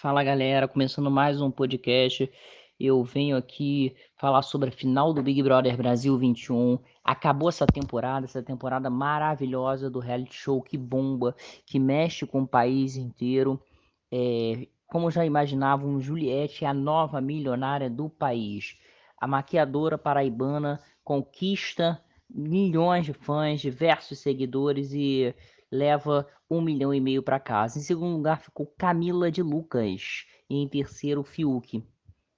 Fala galera, começando mais um podcast. Eu venho aqui falar sobre a final do Big Brother Brasil 21. Acabou essa temporada, essa temporada maravilhosa do reality show que bomba, que mexe com o país inteiro. É, como já imaginavam, Juliette é a nova milionária do país. A maquiadora paraibana conquista milhões de fãs, diversos seguidores e leva um milhão e meio para casa. Em segundo lugar ficou Camila de Lucas. E em terceiro, Fiuk.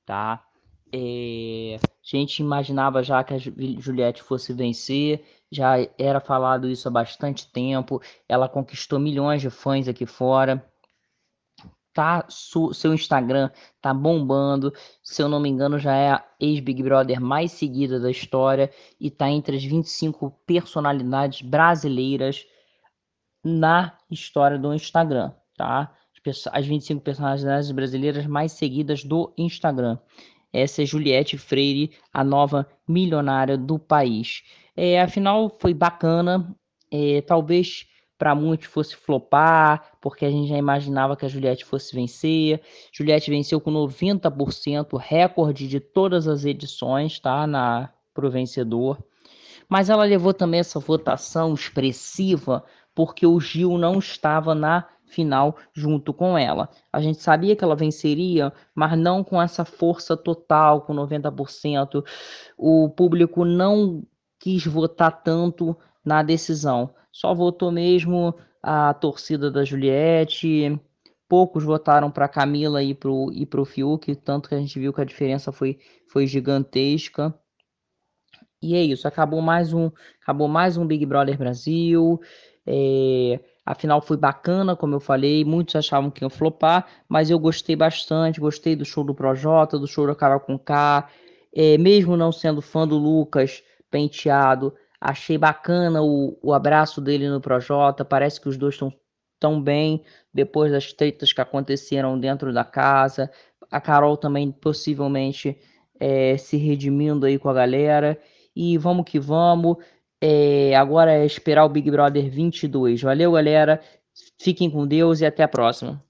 Tá? É... A gente imaginava já que a Juliette fosse vencer, já era falado isso há bastante tempo. Ela conquistou milhões de fãs aqui fora. Tá, seu Instagram tá bombando. Se eu não me engano, já é a ex-Big Brother mais seguida da história e tá entre as 25 personalidades brasileiras na história do Instagram, tá? As 25 personalidades brasileiras mais seguidas do Instagram. Essa é Juliette Freire, a nova milionária do país. É, afinal, foi bacana. É, talvez para muitos fosse flopar, porque a gente já imaginava que a Juliette fosse vencer. Juliette venceu com 90%, recorde de todas as edições, tá? Na pro vencedor. Mas ela levou também essa votação expressiva porque o Gil não estava na final junto com ela. A gente sabia que ela venceria, mas não com essa força total, com 90%. O público não quis votar tanto na decisão. Só votou mesmo a torcida da Juliette. Poucos votaram para Camila e para e o Fiuk, tanto que a gente viu que a diferença foi, foi gigantesca. E é isso, acabou mais um, acabou mais um Big Brother Brasil. É, afinal, foi bacana, como eu falei. Muitos achavam que ia flopar, mas eu gostei bastante. Gostei do show do Projota, do show da Carol com K. É, mesmo não sendo fã do Lucas Penteado, achei bacana o, o abraço dele no Projota. Parece que os dois estão tão bem depois das tretas que aconteceram dentro da casa. A Carol também possivelmente é, se redimindo aí com a galera. E vamos que vamos. É, agora é esperar o Big Brother 22. Valeu, galera. Fiquem com Deus e até a próxima.